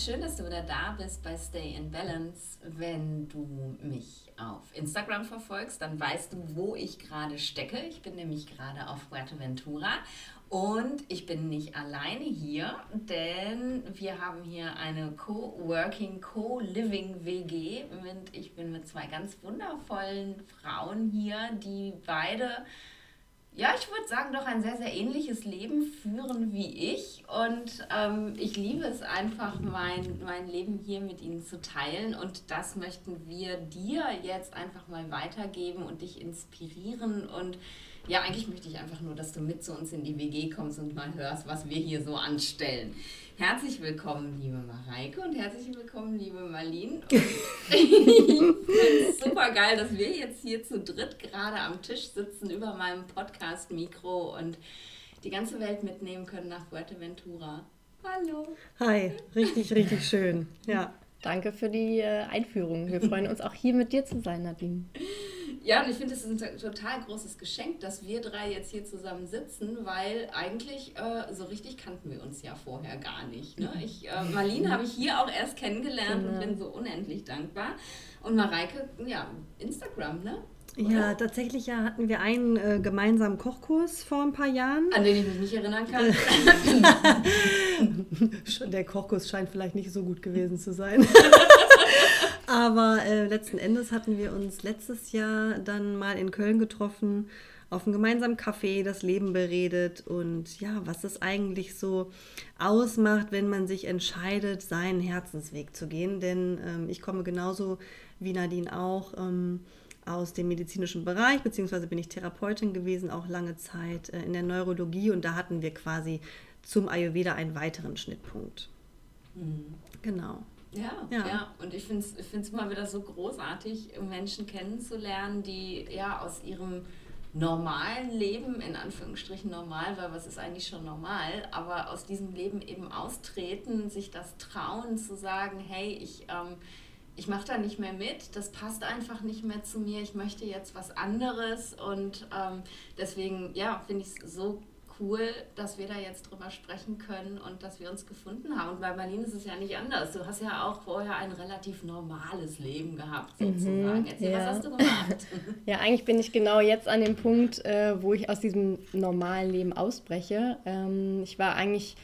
schön, dass du wieder da bist bei Stay in Balance. Wenn du mich auf Instagram verfolgst, dann weißt du, wo ich gerade stecke. Ich bin nämlich gerade auf Fuerteventura und ich bin nicht alleine hier, denn wir haben hier eine Co-working, Co-living WG. Ich bin mit zwei ganz wundervollen Frauen hier, die beide ja, ich würde sagen, doch ein sehr, sehr ähnliches Leben führen wie ich. Und ähm, ich liebe es einfach, mein, mein Leben hier mit Ihnen zu teilen. Und das möchten wir dir jetzt einfach mal weitergeben und dich inspirieren. Und ja, eigentlich möchte ich einfach nur, dass du mit zu uns in die WG kommst und mal hörst, was wir hier so anstellen. Herzlich willkommen, liebe Mareike und herzlich willkommen, liebe Marlene. ich finde es super geil, dass wir jetzt hier zu dritt gerade am Tisch sitzen über meinem Podcast-Mikro und die ganze Welt mitnehmen können nach Fuerteventura. Hallo. Hi, richtig, richtig schön. Ja. Danke für die äh, Einführung. Wir freuen uns auch hier mit dir zu sein, Nadine. Ja, und ich finde, es ist ein total großes Geschenk, dass wir drei jetzt hier zusammen sitzen, weil eigentlich äh, so richtig kannten wir uns ja vorher gar nicht. Ne? Ich, äh, Marlene habe ich hier auch erst kennengelernt genau. und bin so unendlich dankbar. Und Mareike, ja, Instagram, ne? Oder? Ja, tatsächlich ja, hatten wir einen äh, gemeinsamen Kochkurs vor ein paar Jahren. An den ich mich nicht erinnern kann. Der Kochkurs scheint vielleicht nicht so gut gewesen zu sein. Aber äh, letzten Endes hatten wir uns letztes Jahr dann mal in Köln getroffen, auf einem gemeinsamen Café das Leben beredet und ja, was es eigentlich so ausmacht, wenn man sich entscheidet, seinen Herzensweg zu gehen. Denn ähm, ich komme genauso wie Nadine auch ähm, aus dem medizinischen Bereich, beziehungsweise bin ich Therapeutin gewesen, auch lange Zeit äh, in der Neurologie und da hatten wir quasi zum Ayurveda einen weiteren Schnittpunkt. Mhm. Genau. Ja, ja, ja. Und ich finde es immer wieder so großartig, Menschen kennenzulernen, die ja aus ihrem normalen Leben, in Anführungsstrichen normal, weil was ist eigentlich schon normal, aber aus diesem Leben eben austreten, sich das trauen zu sagen, hey, ich, ähm, ich mache da nicht mehr mit, das passt einfach nicht mehr zu mir, ich möchte jetzt was anderes und ähm, deswegen, ja, finde ich es so cool, dass wir da jetzt drüber sprechen können und dass wir uns gefunden haben. Und bei Marlene ist es ja nicht anders. Du hast ja auch vorher ein relativ normales Leben gehabt, mhm, sozusagen. Erzähl, ja. was hast du gemacht? ja, eigentlich bin ich genau jetzt an dem Punkt, äh, wo ich aus diesem normalen Leben ausbreche. Ähm, ich war eigentlich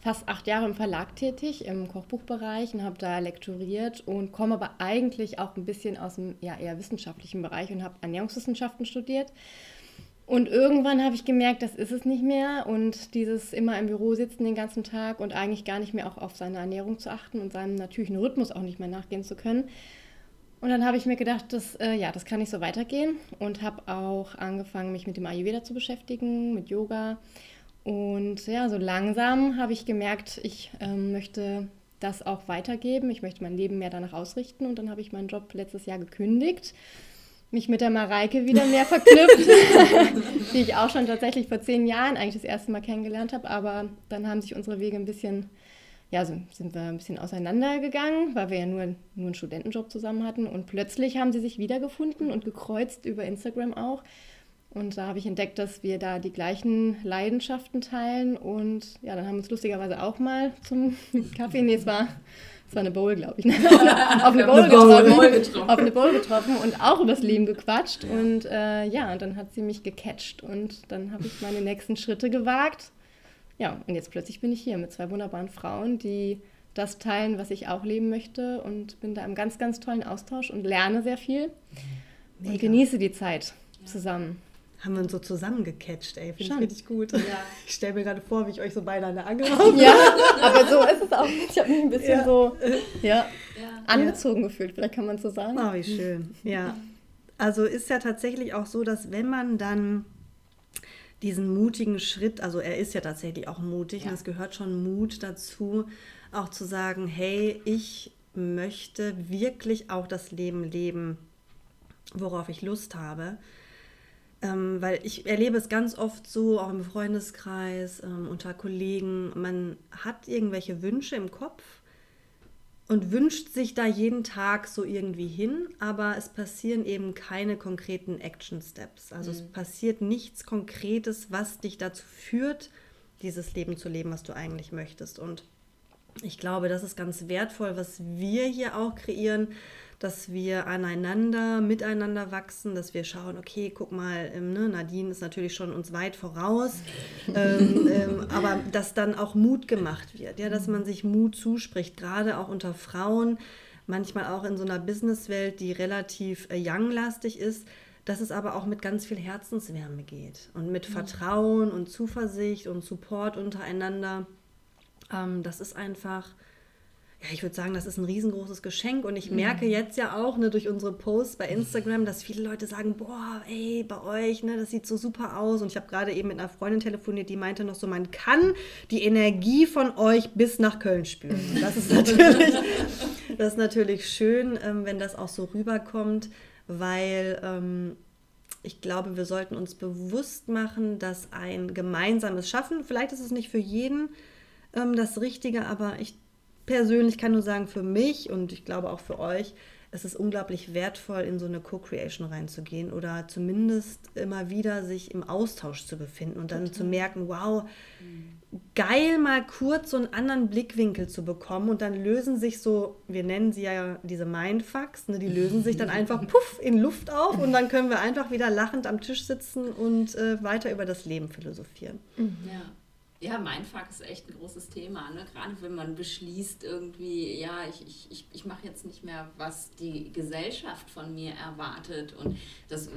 fast acht Jahre im Verlag tätig, im Kochbuchbereich und habe da lektoriert und komme aber eigentlich auch ein bisschen aus dem ja, eher wissenschaftlichen Bereich und habe Ernährungswissenschaften studiert. Und irgendwann habe ich gemerkt, das ist es nicht mehr. Und dieses immer im Büro sitzen den ganzen Tag und eigentlich gar nicht mehr auch auf seine Ernährung zu achten und seinem natürlichen Rhythmus auch nicht mehr nachgehen zu können. Und dann habe ich mir gedacht, das, äh, ja, das kann nicht so weitergehen. Und habe auch angefangen, mich mit dem Ayurveda zu beschäftigen, mit Yoga. Und ja, so langsam habe ich gemerkt, ich ähm, möchte das auch weitergeben. Ich möchte mein Leben mehr danach ausrichten. Und dann habe ich meinen Job letztes Jahr gekündigt mich mit der Mareike wieder mehr verknüpft, die ich auch schon tatsächlich vor zehn Jahren eigentlich das erste Mal kennengelernt habe. Aber dann haben sich unsere Wege ein bisschen, ja, so sind wir ein bisschen auseinandergegangen, weil wir ja nur, nur einen Studentenjob zusammen hatten. Und plötzlich haben sie sich wiedergefunden und gekreuzt über Instagram auch. Und da habe ich entdeckt, dass wir da die gleichen Leidenschaften teilen. Und ja, dann haben wir uns lustigerweise auch mal zum Kaffee, nee, es war es war eine Bowl, glaube ich, ne? auf, eine Bowl, getroffen, auf eine Bowl getroffen und auch übers Leben gequatscht. Ja. Und äh, ja, und dann hat sie mich gecatcht und dann habe ich meine nächsten Schritte gewagt. Ja, und jetzt plötzlich bin ich hier mit zwei wunderbaren Frauen, die das teilen, was ich auch leben möchte und bin da im ganz, ganz tollen Austausch und lerne sehr viel Mega. und genieße die Zeit ja. zusammen haben wir uns so zusammengecatcht, ey. Finde ich richtig gut. Ja. Ich stelle mir gerade vor, wie ich euch so beide an der Angel habe. Ja, aber so ist es auch. Ich habe mich ein bisschen ja. so ja, angezogen gefühlt, vielleicht kann man es so sagen. Oh, wie schön. Ja. Also ist ja tatsächlich auch so, dass wenn man dann diesen mutigen Schritt, also er ist ja tatsächlich auch mutig und es gehört schon Mut dazu, auch zu sagen, hey, ich möchte wirklich auch das Leben leben, worauf ich Lust habe ähm, weil ich erlebe es ganz oft so, auch im Freundeskreis, ähm, unter Kollegen, man hat irgendwelche Wünsche im Kopf und wünscht sich da jeden Tag so irgendwie hin, aber es passieren eben keine konkreten Action Steps. Also mhm. es passiert nichts Konkretes, was dich dazu führt, dieses Leben zu leben, was du eigentlich möchtest. Und ich glaube, das ist ganz wertvoll, was wir hier auch kreieren, dass wir aneinander, miteinander wachsen, dass wir schauen, okay, guck mal, ähm, ne, Nadine ist natürlich schon uns weit voraus, ähm, ähm, aber dass dann auch Mut gemacht wird, ja, dass man sich Mut zuspricht, gerade auch unter Frauen, manchmal auch in so einer Businesswelt, die relativ äh, young-lastig ist, dass es aber auch mit ganz viel Herzenswärme geht und mit mhm. Vertrauen und Zuversicht und Support untereinander. Ähm, das ist einfach ja, ich würde sagen, das ist ein riesengroßes Geschenk. Und ich merke mhm. jetzt ja auch ne, durch unsere Posts bei Instagram, dass viele Leute sagen, boah, ey, bei euch, ne, das sieht so super aus. Und ich habe gerade eben mit einer Freundin telefoniert, die meinte noch so, man kann die Energie von euch bis nach Köln spüren. Und das ist natürlich, das ist natürlich schön, ähm, wenn das auch so rüberkommt, weil ähm, ich glaube, wir sollten uns bewusst machen, dass ein gemeinsames Schaffen, vielleicht ist es nicht für jeden ähm, das Richtige, aber ich persönlich kann nur sagen, für mich und ich glaube auch für euch, es ist unglaublich wertvoll, in so eine Co-Creation reinzugehen oder zumindest immer wieder sich im Austausch zu befinden und dann Total. zu merken, wow, geil mal kurz so einen anderen Blickwinkel zu bekommen und dann lösen sich so, wir nennen sie ja diese Mindfucks, ne, die lösen sich dann einfach puff in Luft auf und dann können wir einfach wieder lachend am Tisch sitzen und äh, weiter über das Leben philosophieren. Ja. Ja, Mindfuck ist echt ein großes Thema. Ne? Gerade wenn man beschließt, irgendwie, ja, ich, ich, ich, ich mache jetzt nicht mehr, was die Gesellschaft von mir erwartet. Und das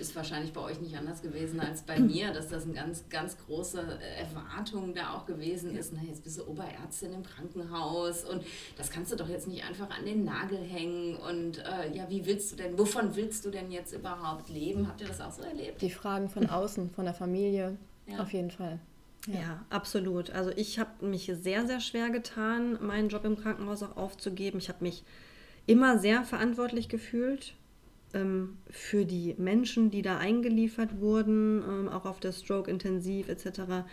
ist wahrscheinlich bei euch nicht anders gewesen als bei mir, dass das eine ganz, ganz große Erwartung da auch gewesen ist. Na, jetzt bist du Oberärztin im Krankenhaus und das kannst du doch jetzt nicht einfach an den Nagel hängen. Und äh, ja, wie willst du denn, wovon willst du denn jetzt überhaupt leben? Habt ihr das auch so erlebt? Die Fragen von außen, von der Familie, ja. auf jeden Fall. Ja. ja, absolut. Also ich habe mich sehr, sehr schwer getan, meinen Job im Krankenhaus auch aufzugeben. Ich habe mich immer sehr verantwortlich gefühlt ähm, für die Menschen, die da eingeliefert wurden, ähm, auch auf der Stroke intensiv etc.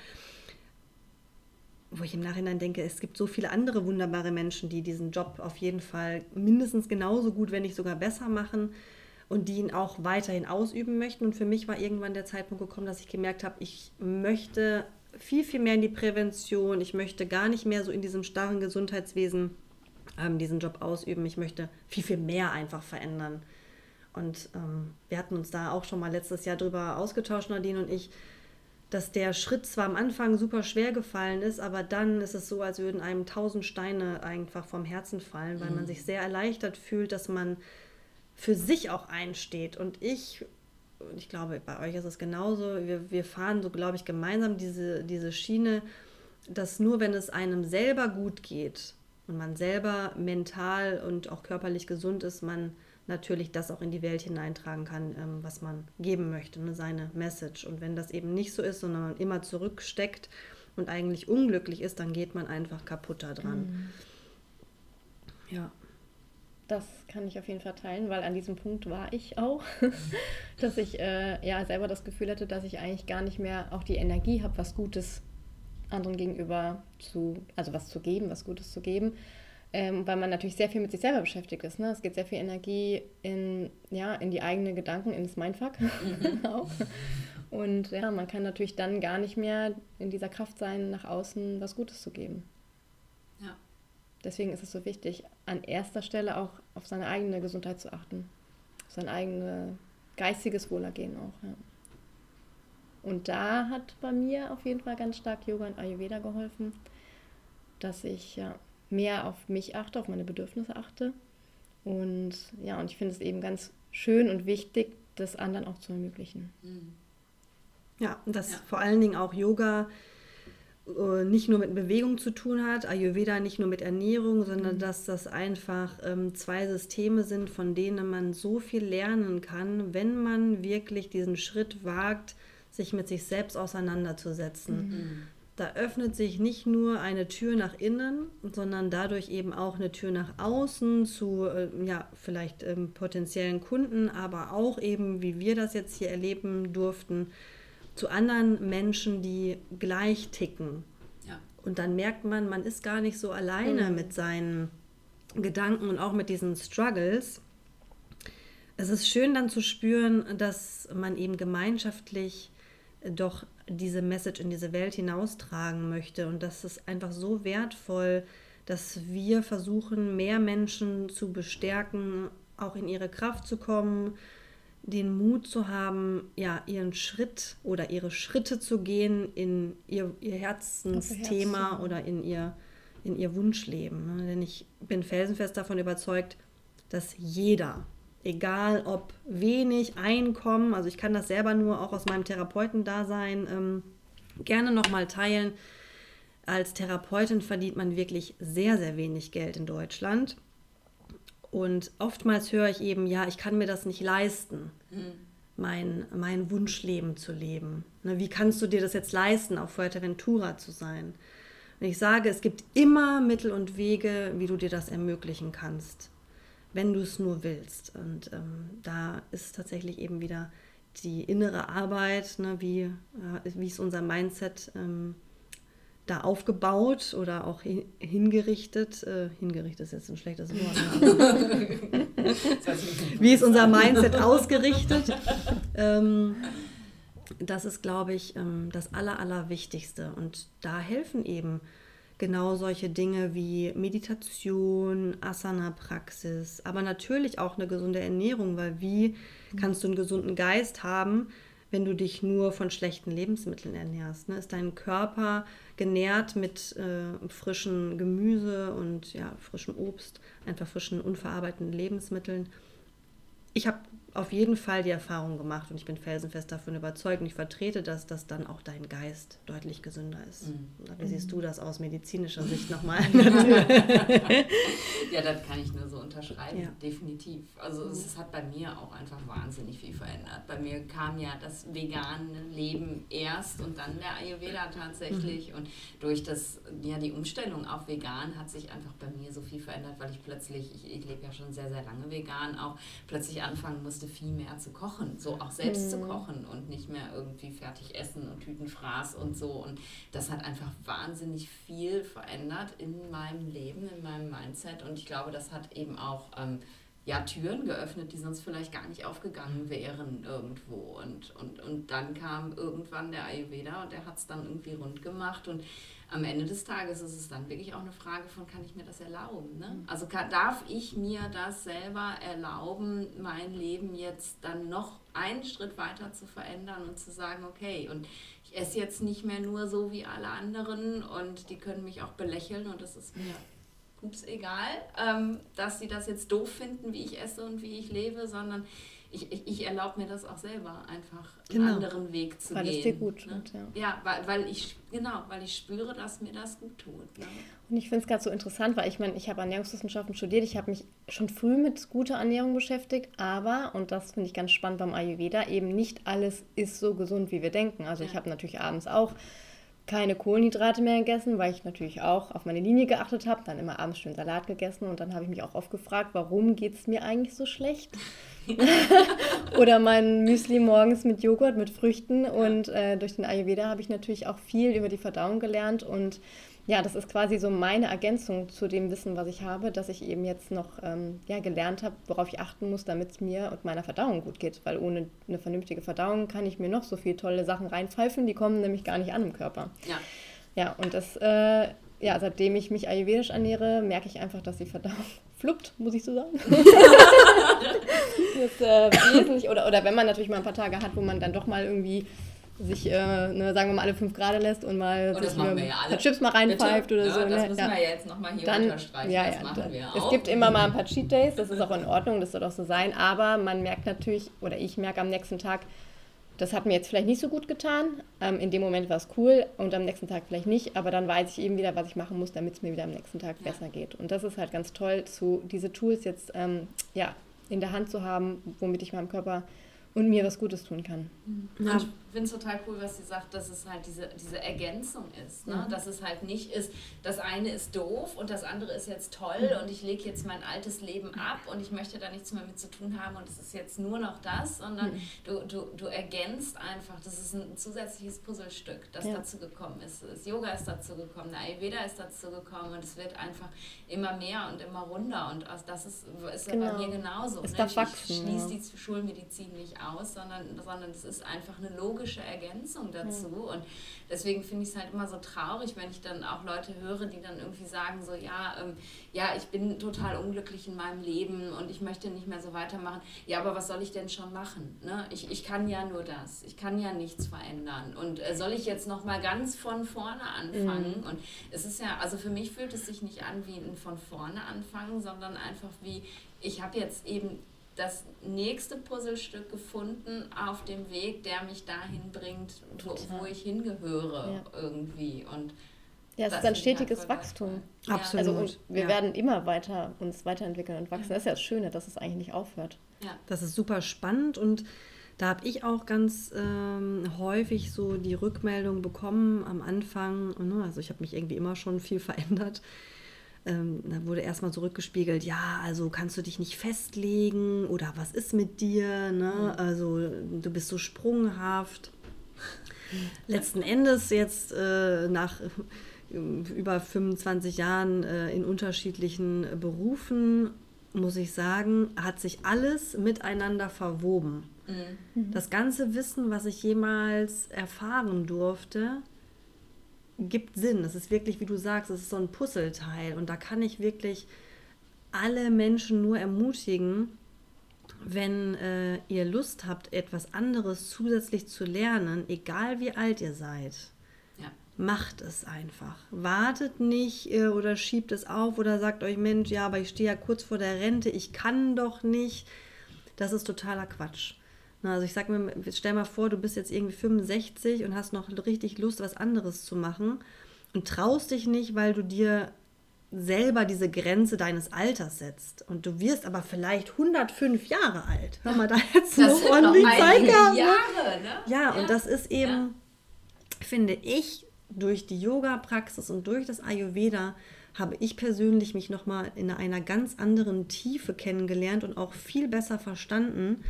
Wo ich im Nachhinein denke, es gibt so viele andere wunderbare Menschen, die diesen Job auf jeden Fall mindestens genauso gut, wenn nicht sogar besser machen und die ihn auch weiterhin ausüben möchten. Und für mich war irgendwann der Zeitpunkt gekommen, dass ich gemerkt habe, ich möchte viel, viel mehr in die Prävention. Ich möchte gar nicht mehr so in diesem starren Gesundheitswesen ähm, diesen Job ausüben. Ich möchte viel, viel mehr einfach verändern. Und ähm, wir hatten uns da auch schon mal letztes Jahr drüber ausgetauscht, Nadine und ich, dass der Schritt zwar am Anfang super schwer gefallen ist, aber dann ist es so, als würden einem tausend Steine einfach vom Herzen fallen, weil mhm. man sich sehr erleichtert fühlt, dass man für sich auch einsteht. Und ich und ich glaube, bei euch ist es genauso, wir, wir fahren so, glaube ich, gemeinsam diese, diese Schiene, dass nur wenn es einem selber gut geht und man selber mental und auch körperlich gesund ist, man natürlich das auch in die Welt hineintragen kann, ähm, was man geben möchte, ne, seine Message. Und wenn das eben nicht so ist, sondern man immer zurücksteckt und eigentlich unglücklich ist, dann geht man einfach kaputt daran. Mhm. Ja. Das kann ich auf jeden Fall teilen, weil an diesem Punkt war ich auch, dass ich äh, ja selber das Gefühl hatte, dass ich eigentlich gar nicht mehr auch die Energie habe, was Gutes anderen gegenüber zu, also was zu geben, was Gutes zu geben, ähm, weil man natürlich sehr viel mit sich selber beschäftigt ist. Ne? Es geht sehr viel Energie in, ja, in die eigenen Gedanken, in das Mindfuck mhm. auch. Und ja, man kann natürlich dann gar nicht mehr in dieser Kraft sein, nach außen was Gutes zu geben. Deswegen ist es so wichtig, an erster Stelle auch auf seine eigene Gesundheit zu achten. Auf sein eigenes geistiges Wohlergehen auch. Ja. Und da hat bei mir auf jeden Fall ganz stark Yoga und Ayurveda geholfen, dass ich ja, mehr auf mich achte, auf meine Bedürfnisse achte. Und ja, und ich finde es eben ganz schön und wichtig, das anderen auch zu ermöglichen. Ja, und dass ja. vor allen Dingen auch Yoga äh, nicht nur mit Bewegung zu tun hat, Ayurveda nicht nur mit Ernährung, sondern mhm. dass das einfach ähm, zwei Systeme sind, von denen man so viel lernen kann, wenn man wirklich diesen Schritt wagt, sich mit sich selbst auseinanderzusetzen. Mhm. Da öffnet sich nicht nur eine Tür nach innen, sondern dadurch eben auch eine Tür nach außen zu, äh, ja, vielleicht ähm, potenziellen Kunden, aber auch eben, wie wir das jetzt hier erleben durften, zu anderen Menschen, die gleich ticken. Ja. Und dann merkt man, man ist gar nicht so alleine mhm. mit seinen Gedanken und auch mit diesen Struggles. Es ist schön dann zu spüren, dass man eben gemeinschaftlich doch diese Message in diese Welt hinaustragen möchte und das ist einfach so wertvoll, dass wir versuchen, mehr Menschen zu bestärken, auch in ihre Kraft zu kommen, den Mut zu haben, ja, ihren Schritt oder ihre Schritte zu gehen in ihr, ihr Herzensthema Herzen. oder in ihr, in ihr Wunschleben. Ne? Denn ich bin felsenfest davon überzeugt, dass jeder, egal ob wenig Einkommen, also ich kann das selber nur auch aus meinem Therapeutendasein ähm, gerne nochmal teilen. Als Therapeutin verdient man wirklich sehr, sehr wenig Geld in Deutschland. Und oftmals höre ich eben, ja, ich kann mir das nicht leisten, mhm. mein, mein Wunschleben zu leben. Ne, wie kannst du dir das jetzt leisten, auf Fuerteventura zu sein? Und ich sage, es gibt immer Mittel und Wege, wie du dir das ermöglichen kannst, wenn du es nur willst. Und ähm, da ist tatsächlich eben wieder die innere Arbeit, ne, wie, äh, wie ist unser Mindset ähm, da aufgebaut oder auch hingerichtet. Äh, hingerichtet ist jetzt ein schlechtes Wort. Ne? Wie ist unser Mindset ausgerichtet? Ähm, das ist, glaube ich, ähm, das Aller, Allerwichtigste. Und da helfen eben genau solche Dinge wie Meditation, Asana-Praxis, aber natürlich auch eine gesunde Ernährung, weil wie kannst du einen gesunden Geist haben, wenn du dich nur von schlechten Lebensmitteln ernährst. Ne? Ist dein Körper genährt mit äh, frischem Gemüse und ja, frischem Obst, einfach frischen, unverarbeiteten Lebensmitteln? Ich habe auf jeden Fall die Erfahrung gemacht und ich bin felsenfest davon überzeugt und ich vertrete das, dass dann auch dein Geist deutlich gesünder ist. Mhm. Wie siehst du das aus medizinischer Sicht nochmal? ja, das kann ich nur so unterschreiben, ja. definitiv. Also es hat bei mir auch einfach wahnsinnig viel verändert. Bei mir kam ja das vegane Leben erst und dann der Ayurveda tatsächlich mhm. und durch das, ja, die Umstellung auf vegan hat sich einfach bei mir so viel verändert, weil ich plötzlich, ich, ich lebe ja schon sehr, sehr lange vegan, auch plötzlich anfangen musste, musste viel mehr zu kochen, so auch selbst mhm. zu kochen und nicht mehr irgendwie fertig essen und Tütenfraß und so. Und das hat einfach wahnsinnig viel verändert in meinem Leben, in meinem Mindset. Und ich glaube, das hat eben auch ähm, ja, Türen geöffnet, die sonst vielleicht gar nicht aufgegangen wären irgendwo. Und, und, und dann kam irgendwann der Ayurveda und der hat es dann irgendwie rund gemacht. Und am Ende des Tages ist es dann wirklich auch eine Frage von, kann ich mir das erlauben? Ne? Mhm. Also kann, darf ich mir das selber erlauben, mein Leben jetzt dann noch einen Schritt weiter zu verändern und zu sagen, okay, und ich esse jetzt nicht mehr nur so wie alle anderen und die können mich auch belächeln und das ist mir ups egal, ähm, dass sie das jetzt doof finden, wie ich esse und wie ich lebe, sondern ich, ich, ich erlaube mir das auch selber, einfach genau. einen anderen Weg zu weil gehen. Weil es dir gut ne? tut, ja. Ja, weil, weil ich, genau, weil ich spüre, dass mir das gut tut. Ne? Und ich finde es gerade so interessant, weil ich meine, ich habe Ernährungswissenschaften studiert, ich habe mich schon früh mit guter Ernährung beschäftigt, aber, und das finde ich ganz spannend beim Ayurveda, eben nicht alles ist so gesund, wie wir denken. Also ja. ich habe natürlich abends auch keine Kohlenhydrate mehr gegessen, weil ich natürlich auch auf meine Linie geachtet habe, dann immer abends schön Salat gegessen und dann habe ich mich auch oft gefragt, warum geht es mir eigentlich so schlecht? Oder mein Müsli morgens mit Joghurt, mit Früchten und äh, durch den Ayurveda habe ich natürlich auch viel über die Verdauung gelernt und ja, das ist quasi so meine Ergänzung zu dem Wissen, was ich habe, dass ich eben jetzt noch ähm, ja, gelernt habe, worauf ich achten muss, damit es mir und meiner Verdauung gut geht. Weil ohne eine vernünftige Verdauung kann ich mir noch so viele tolle Sachen reinpfeifen, die kommen nämlich gar nicht an im Körper. Ja. Ja, und das, äh, ja, seitdem ich mich ayurvedisch ernähre, merke ich einfach, dass die Verdauung fluppt, muss ich so sagen. das, äh, wesentlich, oder, oder wenn man natürlich mal ein paar Tage hat, wo man dann doch mal irgendwie sich, äh, ne, sagen wir mal, alle fünf Grade lässt und mal und sich mir ja ein Chips mal reinpfeift oder ja, so. Das ne? müssen ja. wir jetzt nochmal hier dann, unterstreichen. Ja, das machen wir auch. Es gibt immer mal ein paar Cheat Days, das ist auch in Ordnung, das soll auch so sein, aber man merkt natürlich, oder ich merke am nächsten Tag, das hat mir jetzt vielleicht nicht so gut getan. Ähm, in dem Moment war es cool und am nächsten Tag vielleicht nicht, aber dann weiß ich eben wieder, was ich machen muss, damit es mir wieder am nächsten Tag ja. besser geht. Und das ist halt ganz toll, zu, diese Tools jetzt ähm, ja, in der Hand zu haben, womit ich meinem Körper und mir was Gutes tun kann. Ja. Ich finde es total cool, was sie sagt, dass es halt diese, diese Ergänzung ist. Ne? Mhm. Dass es halt nicht ist, das eine ist doof und das andere ist jetzt toll mhm. und ich lege jetzt mein altes Leben ab und ich möchte da nichts mehr mit zu tun haben und es ist jetzt nur noch das, sondern mhm. du, du, du ergänzt einfach, das ist ein zusätzliches Puzzlestück, das ja. dazu gekommen ist. Das Yoga ist dazu gekommen, der Ayurveda ist dazu gekommen und es wird einfach immer mehr und immer runder und das ist, ist genau. ja bei mir genauso. Es ne? wachsen, ich schließe die Schulmedizin nicht aus, sondern, sondern es ist einfach eine logische logische Ergänzung dazu. Mhm. Und deswegen finde ich es halt immer so traurig, wenn ich dann auch Leute höre, die dann irgendwie sagen, so ja, ähm, ja, ich bin total unglücklich in meinem Leben und ich möchte nicht mehr so weitermachen. Ja, aber was soll ich denn schon machen? Ne? Ich, ich kann ja nur das. Ich kann ja nichts verändern. Und äh, soll ich jetzt nochmal ganz von vorne anfangen? Mhm. Und es ist ja, also für mich fühlt es sich nicht an wie ein von vorne anfangen, sondern einfach wie, ich habe jetzt eben das nächste Puzzlestück gefunden auf dem Weg, der mich dahin bringt, wo, wo ich hingehöre ja. irgendwie. Und ja, es ist ein stetiges Wachstum. Absolut. Also und wir ja. werden immer weiter uns weiterentwickeln und wachsen. Das ist ja das Schöne, dass es eigentlich nicht aufhört. Ja. Das ist super spannend und da habe ich auch ganz ähm, häufig so die Rückmeldung bekommen am Anfang. Ne, also ich habe mich irgendwie immer schon viel verändert ähm, da wurde erstmal zurückgespiegelt, ja, also kannst du dich nicht festlegen oder was ist mit dir, ne? Mhm. Also du bist so sprunghaft. Letzten Endes jetzt äh, nach äh, über 25 Jahren äh, in unterschiedlichen Berufen, muss ich sagen, hat sich alles miteinander verwoben. Mhm. Das ganze Wissen, was ich jemals erfahren durfte, gibt Sinn. Es ist wirklich, wie du sagst, es ist so ein Puzzleteil. Und da kann ich wirklich alle Menschen nur ermutigen, wenn äh, ihr Lust habt, etwas anderes zusätzlich zu lernen, egal wie alt ihr seid, ja. macht es einfach. Wartet nicht äh, oder schiebt es auf oder sagt euch, Mensch, ja, aber ich stehe ja kurz vor der Rente, ich kann doch nicht. Das ist totaler Quatsch. Also ich sag mir, stell mal vor, du bist jetzt irgendwie 65 und hast noch richtig Lust, was anderes zu machen und traust dich nicht, weil du dir selber diese Grenze deines Alters setzt. Und du wirst aber vielleicht 105 Jahre alt. Hör mal, da hättest du noch ordentlich Zeit gehabt. Ne? Jahre, ne? Ja, ja, und das ist eben, ja. finde ich, durch die Yoga-Praxis und durch das Ayurveda habe ich persönlich mich nochmal in einer ganz anderen Tiefe kennengelernt und auch viel besser verstanden,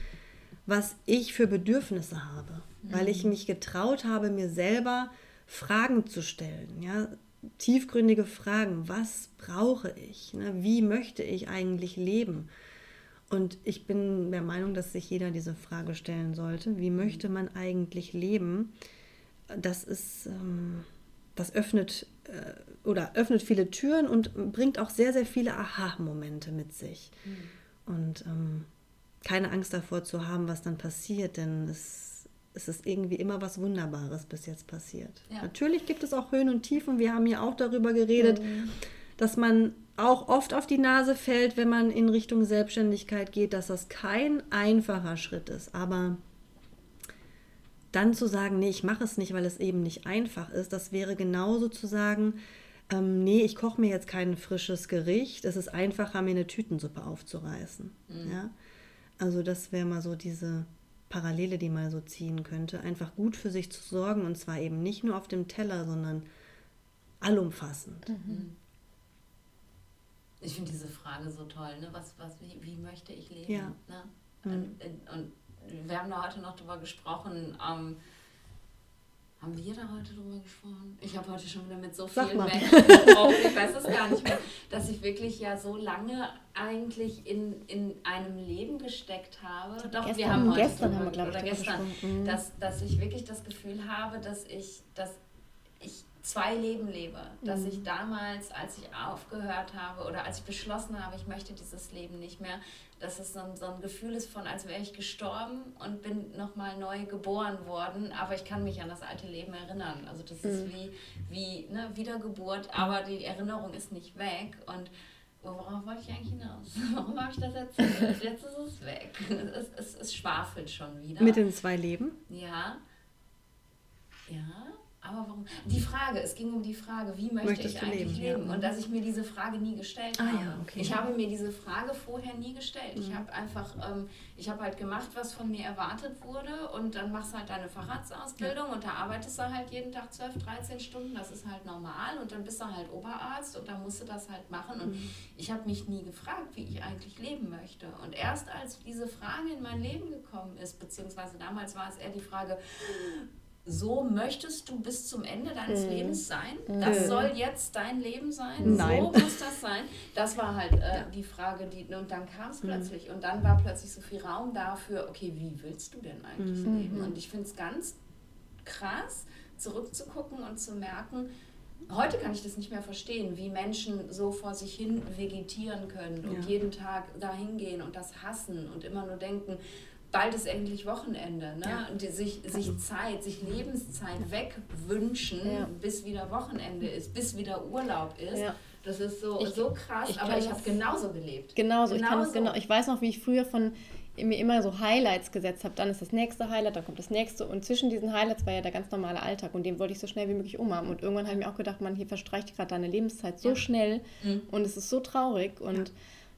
was ich für Bedürfnisse habe, mhm. weil ich mhm. mich getraut habe, mir selber Fragen zu stellen, ja, tiefgründige Fragen, was brauche ich, ne? wie möchte ich eigentlich leben? Und ich bin der Meinung, dass sich jeder diese Frage stellen sollte, wie möchte man eigentlich leben? Das ist, ähm, das öffnet äh, oder öffnet viele Türen und bringt auch sehr, sehr viele Aha-Momente mit sich. Mhm. Und ähm, keine Angst davor zu haben, was dann passiert, denn es, es ist irgendwie immer was Wunderbares bis jetzt passiert. Ja. Natürlich gibt es auch Höhen und Tiefen. Wir haben ja auch darüber geredet, mhm. dass man auch oft auf die Nase fällt, wenn man in Richtung Selbstständigkeit geht, dass das kein einfacher Schritt ist. Aber dann zu sagen, nee, ich mache es nicht, weil es eben nicht einfach ist, das wäre genauso zu sagen, ähm, nee, ich koche mir jetzt kein frisches Gericht, es ist einfacher, mir eine Tütensuppe aufzureißen. Mhm. Ja? Also das wäre mal so diese Parallele, die man so ziehen könnte. Einfach gut für sich zu sorgen und zwar eben nicht nur auf dem Teller, sondern allumfassend. Mhm. Ich finde diese Frage so toll, ne? was, was, wie, wie möchte ich leben? Ja. Ne? Mhm. Und, und, wir haben da heute noch drüber gesprochen, ähm, haben wir da heute drüber gesprochen? Ich habe heute schon wieder mit so vielen Menschen gesprochen, ich weiß es gar nicht mehr, dass ich wirklich ja so lange eigentlich in, in einem Leben gesteckt habe. Doch, gestern, wir haben heute gestern drüber, haben wir, glaube ich, oder gestern, mhm. dass, dass ich wirklich das Gefühl habe, dass ich, dass ich zwei Leben lebe. Dass mhm. ich damals, als ich aufgehört habe oder als ich beschlossen habe, ich möchte dieses Leben nicht mehr, dass es so ein, so ein Gefühl ist von, als wäre ich gestorben und bin nochmal neu geboren worden, aber ich kann mich an das alte Leben erinnern. Also das mhm. ist wie, wie ne, Wiedergeburt, aber die Erinnerung ist nicht weg und worauf wollte ich eigentlich hinaus? Warum habe ich das erzählt? Jetzt ist es weg. Es, es, es schwafelt schon wieder. Mit den zwei Leben? Ja. Ja. Aber warum? Die Frage, es ging um die Frage, wie möchte Möchtest ich eigentlich leben? leben? Ja. Und dass ich mir diese Frage nie gestellt ah, habe. Ja, okay. Ich habe mir diese Frage vorher nie gestellt. Mhm. Ich habe einfach, ähm, ich habe halt gemacht, was von mir erwartet wurde und dann machst du halt deine Facharztausbildung ja. und da arbeitest du halt jeden Tag 12, 13 Stunden, das ist halt normal und dann bist du halt Oberarzt und dann musst du das halt machen. Und mhm. ich habe mich nie gefragt, wie ich eigentlich leben möchte. Und erst als diese Frage in mein Leben gekommen ist, beziehungsweise damals war es eher die Frage, so möchtest du bis zum Ende deines mhm. Lebens sein? Das mhm. soll jetzt dein Leben sein? Nein. So muss das sein? Das war halt äh, ja. die Frage, die, und dann kam es mhm. plötzlich. Und dann war plötzlich so viel Raum dafür, okay, wie willst du denn eigentlich mhm. leben? Und ich finde es ganz krass, zurückzugucken und zu merken, heute kann ich das nicht mehr verstehen, wie Menschen so vor sich hin vegetieren können und ja. jeden Tag dahin gehen und das hassen und immer nur denken, bald ist endlich Wochenende. Ne? Ja. Und sich, sich Zeit, sich Lebenszeit wegwünschen, ja. bis wieder Wochenende ist, bis wieder Urlaub ist. Ja. Das ist so, ich, so krass, ich aber ich habe genauso gelebt. Genauso, genauso. Ich, kann genau, ich weiß noch, wie ich früher von mir immer so Highlights gesetzt habe. Dann ist das nächste Highlight, dann kommt das nächste. Und zwischen diesen Highlights war ja der ganz normale Alltag und den wollte ich so schnell wie möglich umhaben. Und irgendwann habe ich mir auch gedacht, man, hier verstreicht gerade deine Lebenszeit so schnell mhm. und es ist so traurig. Und.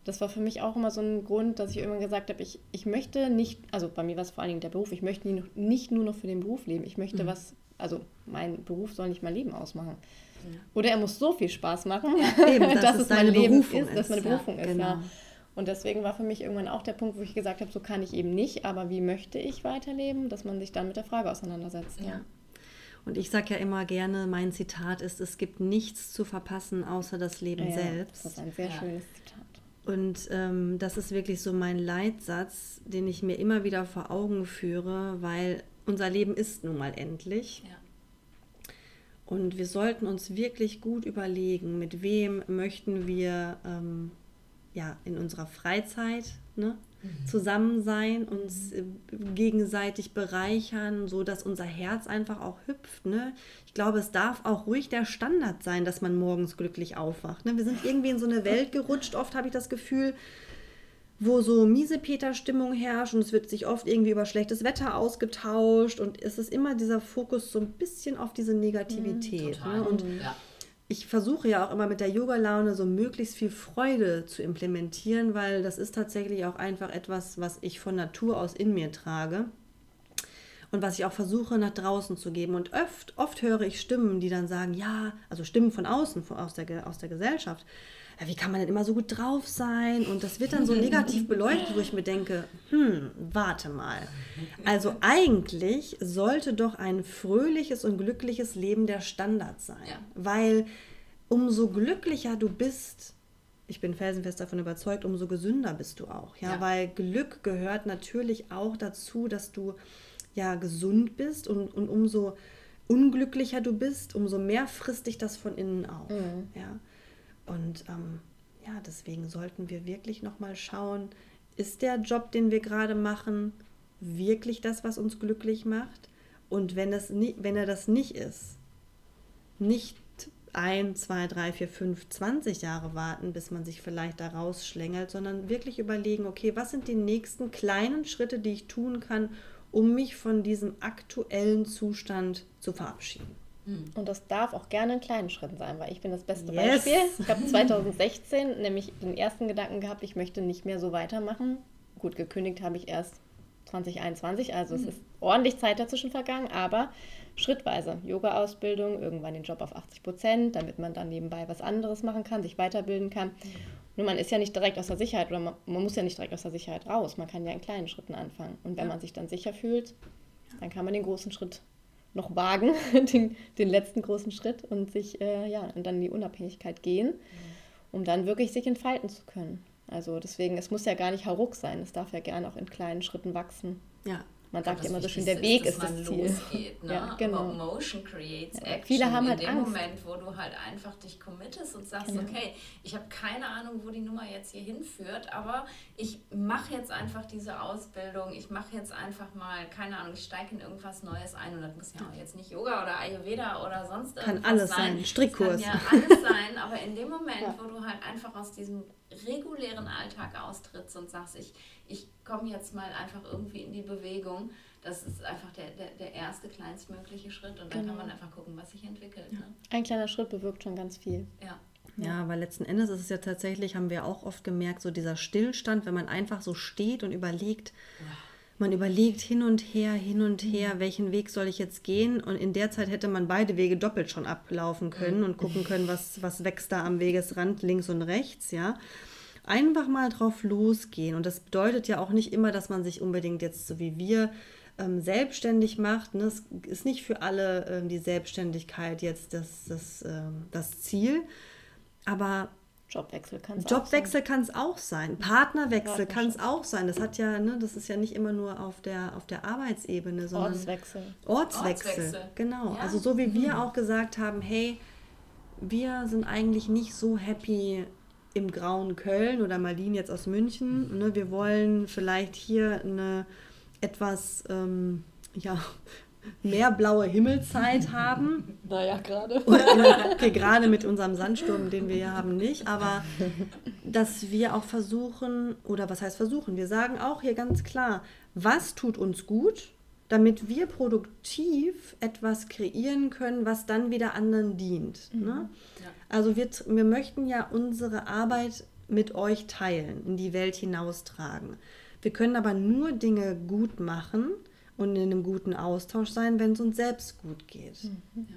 Das war für mich auch immer so ein Grund, dass ich irgendwann gesagt habe, ich, ich möchte nicht, also bei mir war es vor allen Dingen der Beruf, ich möchte nicht, nur noch für den Beruf leben. Ich möchte mhm. was, also mein Beruf soll nicht mein Leben ausmachen. Ja. Oder er muss so viel Spaß machen, Eben, dass, dass es mein Leben Berufung ist, dass meine Berufung ist. Genau. Ja. Und deswegen war für mich irgendwann auch der Punkt, wo ich gesagt habe, so kann ich eben nicht, aber wie möchte ich weiterleben, dass man sich dann mit der Frage auseinandersetzt. Ja. Und ich sage ja immer gerne, mein Zitat ist, es gibt nichts zu verpassen außer das Leben ja, selbst. Das ist ein sehr ja. schönes Zitat. Und ähm, das ist wirklich so mein Leitsatz, den ich mir immer wieder vor Augen führe, weil unser Leben ist nun mal endlich. Ja. Und wir sollten uns wirklich gut überlegen, mit wem möchten wir ähm, ja, in unserer Freizeit ne, mhm. zusammen sein, uns äh, gegenseitig bereichern, so dass unser Herz einfach auch hüpft. Ne? Ich glaube, es darf auch ruhig der Standard sein, dass man morgens glücklich aufwacht. Ne? Wir sind irgendwie in so eine Welt gerutscht. Oft habe ich das Gefühl, wo so miese Peter-Stimmung herrscht und es wird sich oft irgendwie über schlechtes Wetter ausgetauscht und es ist immer dieser Fokus so ein bisschen auf diese Negativität. Mhm, ne? Und ja ich versuche ja auch immer mit der Yoga-Laune so möglichst viel Freude zu implementieren, weil das ist tatsächlich auch einfach etwas, was ich von Natur aus in mir trage und was ich auch versuche nach draußen zu geben. Und oft, oft höre ich Stimmen, die dann sagen, ja, also Stimmen von außen, aus, der, aus der Gesellschaft, wie kann man denn immer so gut drauf sein? Und das wird dann so negativ beleuchtet, wo ich mir denke, hm, warte mal. Also eigentlich sollte doch ein fröhliches und glückliches Leben der Standard sein. Ja. Weil umso glücklicher du bist, ich bin felsenfest davon überzeugt, umso gesünder bist du auch. Ja? ja, weil Glück gehört natürlich auch dazu, dass du ja gesund bist und, und umso unglücklicher du bist, umso mehr frisst dich das von innen auf. Mhm. Ja. Und ähm, ja, deswegen sollten wir wirklich nochmal schauen, ist der Job, den wir gerade machen, wirklich das, was uns glücklich macht? Und wenn, es nie, wenn er das nicht ist, nicht ein, zwei, drei, vier, fünf, zwanzig Jahre warten, bis man sich vielleicht da rausschlängelt, sondern wirklich überlegen, okay, was sind die nächsten kleinen Schritte, die ich tun kann, um mich von diesem aktuellen Zustand zu verabschieden. Mhm. Und das darf auch gerne in kleinen Schritten sein, weil ich bin das beste yes. Beispiel. Ich habe 2016 nämlich den ersten Gedanken gehabt, ich möchte nicht mehr so weitermachen. Gut, gekündigt habe ich erst 2021, also mhm. es ist ordentlich Zeit dazwischen vergangen, aber schrittweise. Yoga-Ausbildung, irgendwann den Job auf 80 Prozent, damit man dann nebenbei was anderes machen kann, sich weiterbilden kann. Mhm. Nur man ist ja nicht direkt aus der Sicherheit oder man, man, muss ja nicht direkt aus der Sicherheit raus. Man kann ja in kleinen Schritten anfangen. Und wenn ja. man sich dann sicher fühlt, dann kann man den großen Schritt noch wagen, den, den letzten großen Schritt und sich, äh, ja, und dann in die Unabhängigkeit gehen, um dann wirklich sich entfalten zu können. Also deswegen, es muss ja gar nicht hauruck sein, es darf ja gerne auch in kleinen Schritten wachsen. Ja, man sagt ja immer so schön, der Weg ist, ist das Ziel. Losgeht, ne? ja, genau. Motion creates ja, action. Viele haben halt In dem Angst. Moment, wo du halt einfach dich committest und sagst, genau. okay, ich habe keine Ahnung, wo die Nummer jetzt hier hinführt, aber ich mache jetzt einfach diese Ausbildung, ich mache jetzt einfach mal, keine Ahnung, ich steige in irgendwas Neues ein und das muss ja auch jetzt nicht Yoga oder Ayurveda oder sonst irgendwas Kann alles sein, sein. Strickkurs. Kann ja alles sein, aber in dem Moment, ja. wo du halt einfach aus diesem regulären Alltag austrittst und sagst, ich ich komme jetzt mal einfach irgendwie in die Bewegung. Das ist einfach der, der, der erste kleinstmögliche Schritt und dann genau. kann man einfach gucken, was sich entwickelt. Ne? Ein kleiner Schritt bewirkt schon ganz viel. Ja. Ja, aber letzten Endes ist es ja tatsächlich, haben wir auch oft gemerkt, so dieser Stillstand, wenn man einfach so steht und überlegt, ja. Man überlegt hin und her, hin und her, mhm. welchen Weg soll ich jetzt gehen? Und in der Zeit hätte man beide Wege doppelt schon ablaufen können mhm. und gucken können, was, was wächst da am Wegesrand links und rechts, ja einfach mal drauf losgehen. Und das bedeutet ja auch nicht immer, dass man sich unbedingt jetzt so wie wir ähm, selbstständig macht. Ne? Es ist nicht für alle ähm, die Selbstständigkeit jetzt das, das, ähm, das Ziel. Aber Jobwechsel kann es Jobwechsel kann es auch sein. Partnerwechsel kann es auch sein. Das hat ja, ne, das ist ja nicht immer nur auf der, auf der Arbeitsebene, sondern Ortswechsel. Ortswechsel. Ortswechsel. Genau. Ja. Also so wie wir mhm. auch gesagt haben, hey, wir sind eigentlich nicht so happy im grauen Köln oder Marlene jetzt aus München. Ne? Wir wollen vielleicht hier eine etwas ähm, ja, mehr blaue Himmelzeit haben. Naja, gerade. Okay, gerade mit unserem Sandsturm, den wir hier haben, nicht. Aber dass wir auch versuchen, oder was heißt versuchen? Wir sagen auch hier ganz klar, was tut uns gut, damit wir produktiv etwas kreieren können, was dann wieder anderen dient. Mhm. Ne? Ja. Also wir, wir möchten ja unsere Arbeit mit euch teilen, in die Welt hinaustragen. Wir können aber nur Dinge gut machen, und in einem guten Austausch sein, wenn es uns selbst gut geht. Mhm.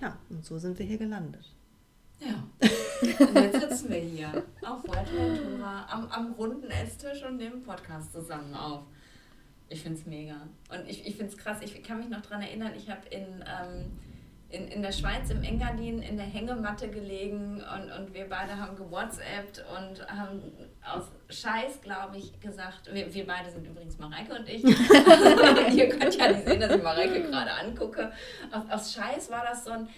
Ja. ja, und so sind wir hier gelandet. Ja, und jetzt sitzen wir hier auf Fuerteventura am, am runden Esstisch und nehmen Podcast zusammen auf. Ich finde es mega. Und ich, ich finde es krass. Ich kann mich noch daran erinnern, ich habe in ähm, in, in der Schweiz im Engadin in der Hängematte gelegen und, und wir beide haben gewhatsappt und haben aus Scheiß, glaube ich, gesagt, wir, wir beide sind übrigens Mareike und ich. Ihr könnt ja nicht sehen, dass ich Mareike gerade angucke. Aus, aus Scheiß war das so ein,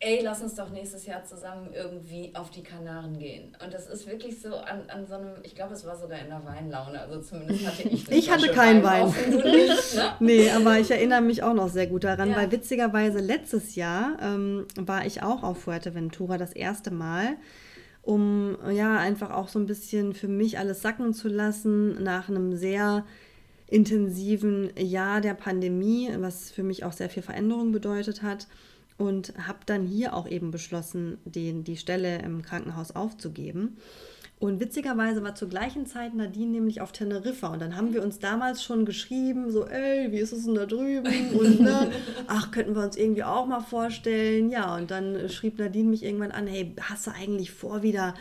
ey, lass uns doch nächstes Jahr zusammen irgendwie auf die Kanaren gehen. Und das ist wirklich so an, an so einem, ich glaube, es war sogar in der Weinlaune, also zumindest hatte ich Ich hatte keinen Wein. Wein. Ne? nee, aber ich erinnere mich auch noch sehr gut daran, ja. weil witzigerweise letztes Jahr ähm, war ich auch auf Fuerteventura das erste Mal um ja einfach auch so ein bisschen für mich alles sacken zu lassen nach einem sehr intensiven Jahr der Pandemie, was für mich auch sehr viel Veränderung bedeutet hat und habe dann hier auch eben beschlossen, den, die Stelle im Krankenhaus aufzugeben. Und witzigerweise war zur gleichen Zeit Nadine nämlich auf Teneriffa. Und dann haben wir uns damals schon geschrieben, so, ey, wie ist es denn da drüben? Und ne, ach, könnten wir uns irgendwie auch mal vorstellen. Ja, und dann schrieb Nadine mich irgendwann an, hey, hast du eigentlich vor, wieder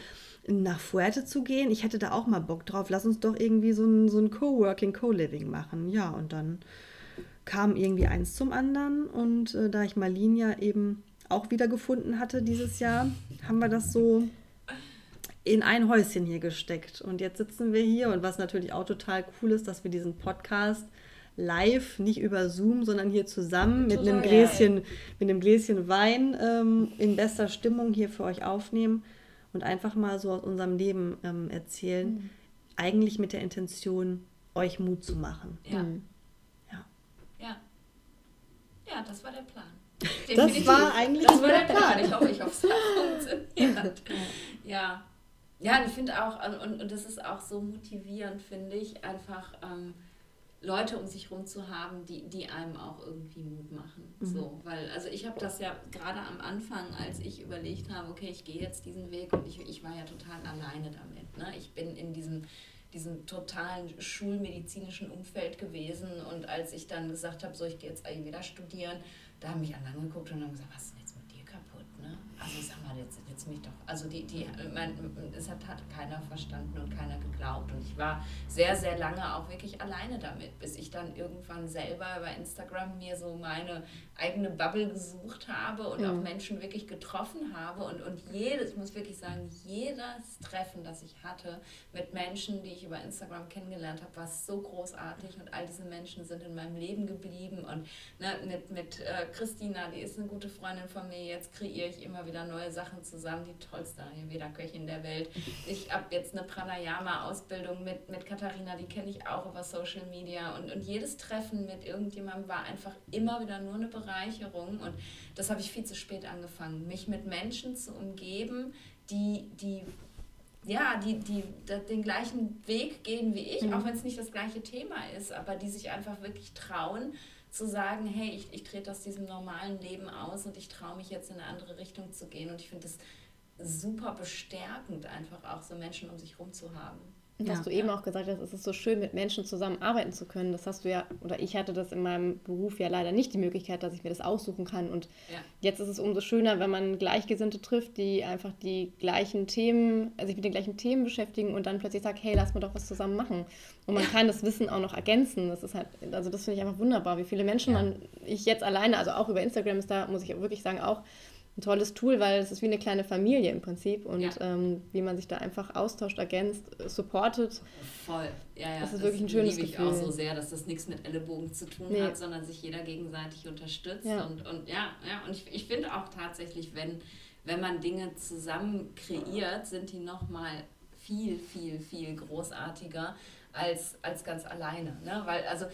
nach Fuerte zu gehen? Ich hätte da auch mal Bock drauf. Lass uns doch irgendwie so ein, so ein Coworking, Co-Living machen. Ja, und dann kam irgendwie eins zum anderen. Und äh, da ich Marlene ja eben auch wieder gefunden hatte dieses Jahr, haben wir das so in ein Häuschen hier gesteckt. Und jetzt sitzen wir hier und was natürlich auch total cool ist, dass wir diesen Podcast live, nicht über Zoom, sondern hier zusammen mit einem Gläschen, mit einem Gläschen Wein ähm, in bester Stimmung hier für euch aufnehmen und einfach mal so aus unserem Leben ähm, erzählen. Mhm. Eigentlich mit der Intention, euch Mut zu machen. Ja. Mhm. Ja, das war der Plan. Definitiv. Das war eigentlich das war der Plan. Ich hoffe, ich hoffe, es funktioniert. ja. Ja, ich finde auch, und, und das ist auch so motivierend, finde ich, einfach ähm, Leute um sich herum zu haben, die, die einem auch irgendwie Mut machen. Mhm. So, weil, also ich habe das ja gerade am Anfang, als ich überlegt habe, okay, ich gehe jetzt diesen Weg und ich, ich war ja total alleine damit. Ne? Ich bin in diesem diesem totalen schulmedizinischen Umfeld gewesen. Und als ich dann gesagt habe, so ich gehe jetzt Ayurveda studieren, da haben mich alle angeguckt und haben gesagt, was ist denn jetzt mit dir kaputt? Ne? Also sag mal, jetzt, jetzt mich doch. Also die, die, mein, es hat, hat keiner verstanden und keiner geglaubt. Und ich war sehr, sehr lange auch wirklich alleine damit, bis ich dann irgendwann selber über Instagram mir so meine eigene Bubble gesucht habe und mhm. auch Menschen wirklich getroffen habe. Und, und jedes, ich muss wirklich sagen, jedes Treffen, das ich hatte mit Menschen, die ich über Instagram kennengelernt habe, war so großartig. Und all diese Menschen sind in meinem Leben geblieben. Und ne, mit, mit äh, Christina, die ist eine gute Freundin von mir, jetzt kreiere ich immer wieder neue Sachen zusammen, die tollste Ayurveda-Köchin der Welt. Ich habe jetzt eine Pranayama-Ausbildung mit, mit Katharina, die kenne ich auch über Social Media. Und, und jedes Treffen mit irgendjemandem war einfach immer wieder nur eine Bereicherung. Und das habe ich viel zu spät angefangen, mich mit Menschen zu umgeben, die, die ja, die, die, die den gleichen Weg gehen wie ich, mhm. auch wenn es nicht das gleiche Thema ist, aber die sich einfach wirklich trauen, zu sagen, hey, ich, ich trete aus diesem normalen Leben aus und ich traue mich jetzt in eine andere Richtung zu gehen. Und ich finde es super bestärkend, einfach auch so Menschen um sich herum zu haben. Was ja, du eben auch gesagt hast, es ist so schön, mit Menschen zusammenarbeiten zu können. Das hast du ja, oder ich hatte das in meinem Beruf ja leider nicht die Möglichkeit, dass ich mir das aussuchen kann. Und ja. jetzt ist es umso schöner, wenn man Gleichgesinnte trifft, die einfach die gleichen Themen, also sich mit den gleichen Themen beschäftigen und dann plötzlich sagt, hey, lass mal doch was zusammen machen. Und man kann das Wissen auch noch ergänzen. Das ist halt, also das finde ich einfach wunderbar, wie viele Menschen man, ich jetzt alleine, also auch über Instagram ist da, muss ich wirklich sagen, auch ein tolles Tool, weil es ist wie eine kleine Familie im Prinzip und ja. ähm, wie man sich da einfach austauscht, ergänzt, supportet. Voll, ja, ja. Das ist wirklich ein schönes liebe ich Gefühl. auch so sehr, dass das nichts mit Ellenbogen zu tun nee. hat, sondern sich jeder gegenseitig unterstützt. Ja. Und, und ja, ja, und ich, ich finde auch tatsächlich, wenn, wenn man Dinge zusammen kreiert, sind die nochmal viel, viel, viel großartiger als, als ganz alleine. Ne? Weil, also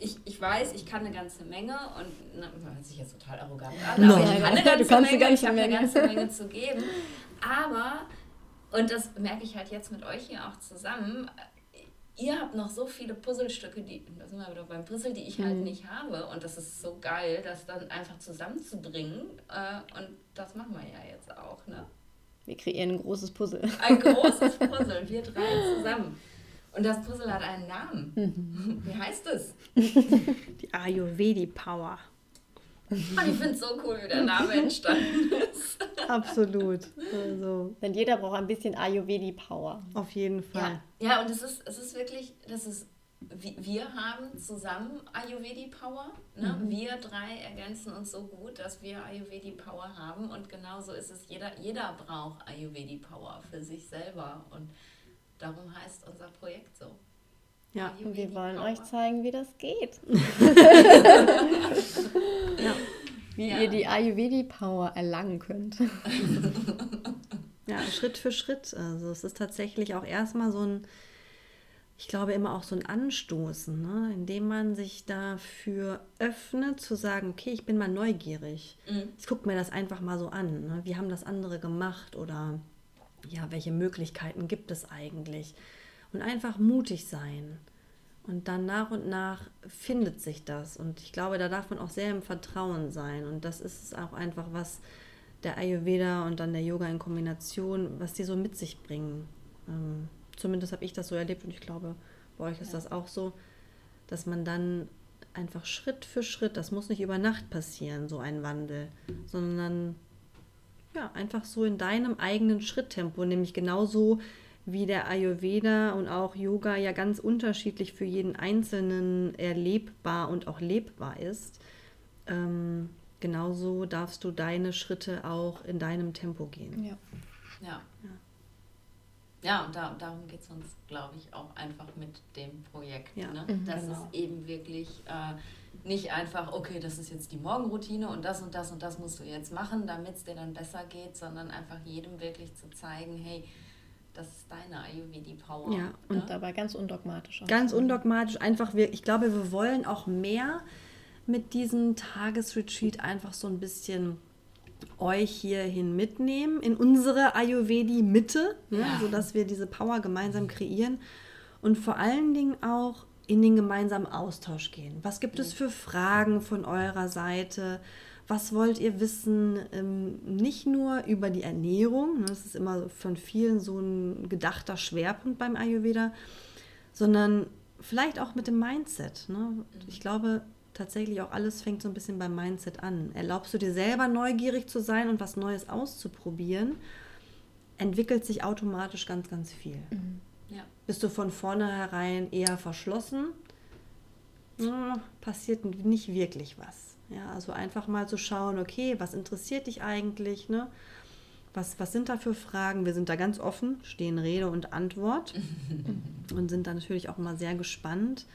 ich, ich weiß, ich kann eine ganze Menge und na, hört sich jetzt total arrogant an, no. aber ich kann eine ganze Menge, ganze ich habe eine ganze Menge zu geben. Aber, und das merke ich halt jetzt mit euch hier auch zusammen, ihr habt noch so viele Puzzlestücke, die, da sind wir wieder beim Puzzle, die ich halt mhm. nicht habe. Und das ist so geil, das dann einfach zusammenzubringen. Äh, und das machen wir ja jetzt auch, ne? Wir kreieren ein großes Puzzle. Ein großes Puzzle, wir drei zusammen. Und das Puzzle hat einen Namen. Mhm. Wie heißt es? Die Ayurvedi Power. Und ich finde es so cool, wie der Name entstanden ist. Absolut. Also. Denn jeder braucht ein bisschen Ayurvedi Power. Auf jeden Fall. Ja, ja und es ist, es ist wirklich, das ist, wir haben zusammen Ayurvedi Power. Ne? Mhm. Wir drei ergänzen uns so gut, dass wir Ayurvedi Power haben. Und genauso ist es, jeder, jeder braucht Ayurvedi Power für sich selber. Und Darum heißt unser Projekt so. Ja, und wir wollen Power. euch zeigen, wie das geht. ja. Wie ja. ihr die Ayurvedi Power erlangen könnt. ja, Schritt für Schritt. Also es ist tatsächlich auch erstmal so ein, ich glaube immer auch so ein Anstoßen, ne? indem man sich dafür öffnet, zu sagen, okay, ich bin mal neugierig. Mhm. Ich gucke mir das einfach mal so an. Ne? Wie haben das andere gemacht oder ja, welche Möglichkeiten gibt es eigentlich? Und einfach mutig sein. Und dann nach und nach findet sich das. Und ich glaube, da darf man auch sehr im Vertrauen sein. Und das ist auch einfach, was der Ayurveda und dann der Yoga in Kombination, was die so mit sich bringen. Ähm, zumindest habe ich das so erlebt und ich glaube, bei euch ist ja. das auch so, dass man dann einfach Schritt für Schritt, das muss nicht über Nacht passieren, so ein Wandel, sondern ja, einfach so in deinem eigenen Schritttempo, nämlich genauso wie der Ayurveda und auch Yoga ja ganz unterschiedlich für jeden Einzelnen erlebbar und auch lebbar ist. Ähm, genauso darfst du deine Schritte auch in deinem Tempo gehen. Ja. Ja. ja. Ja, und da, darum geht es uns, glaube ich, auch einfach mit dem Projekt. Ja. Ne? Mhm, Dass genau. es eben wirklich äh, nicht einfach, okay, das ist jetzt die Morgenroutine und das und das und das musst du jetzt machen, damit es dir dann besser geht, sondern einfach jedem wirklich zu zeigen, hey, das ist deine Ayurvedi-Power. Ja, und ne? dabei ganz undogmatisch. Auch. Ganz undogmatisch, einfach, wir, ich glaube, wir wollen auch mehr mit diesem Tagesretreat einfach so ein bisschen euch hierhin mitnehmen in unsere Ayurvedi-Mitte, ne, ja. sodass wir diese Power gemeinsam kreieren und vor allen Dingen auch in den gemeinsamen Austausch gehen. Was gibt es für Fragen von eurer Seite? Was wollt ihr wissen? Ähm, nicht nur über die Ernährung, ne, das ist immer von vielen so ein gedachter Schwerpunkt beim Ayurveda, sondern vielleicht auch mit dem Mindset. Ne? Ich glaube tatsächlich auch alles fängt so ein bisschen beim Mindset an. Erlaubst du dir selber neugierig zu sein und was Neues auszuprobieren, entwickelt sich automatisch ganz, ganz viel. Mhm. Bist du von vornherein eher verschlossen, passiert nicht wirklich was. Ja, also einfach mal zu schauen, okay, was interessiert dich eigentlich, ne? Was, was sind da für Fragen? Wir sind da ganz offen, stehen Rede und Antwort und sind da natürlich auch immer sehr gespannt,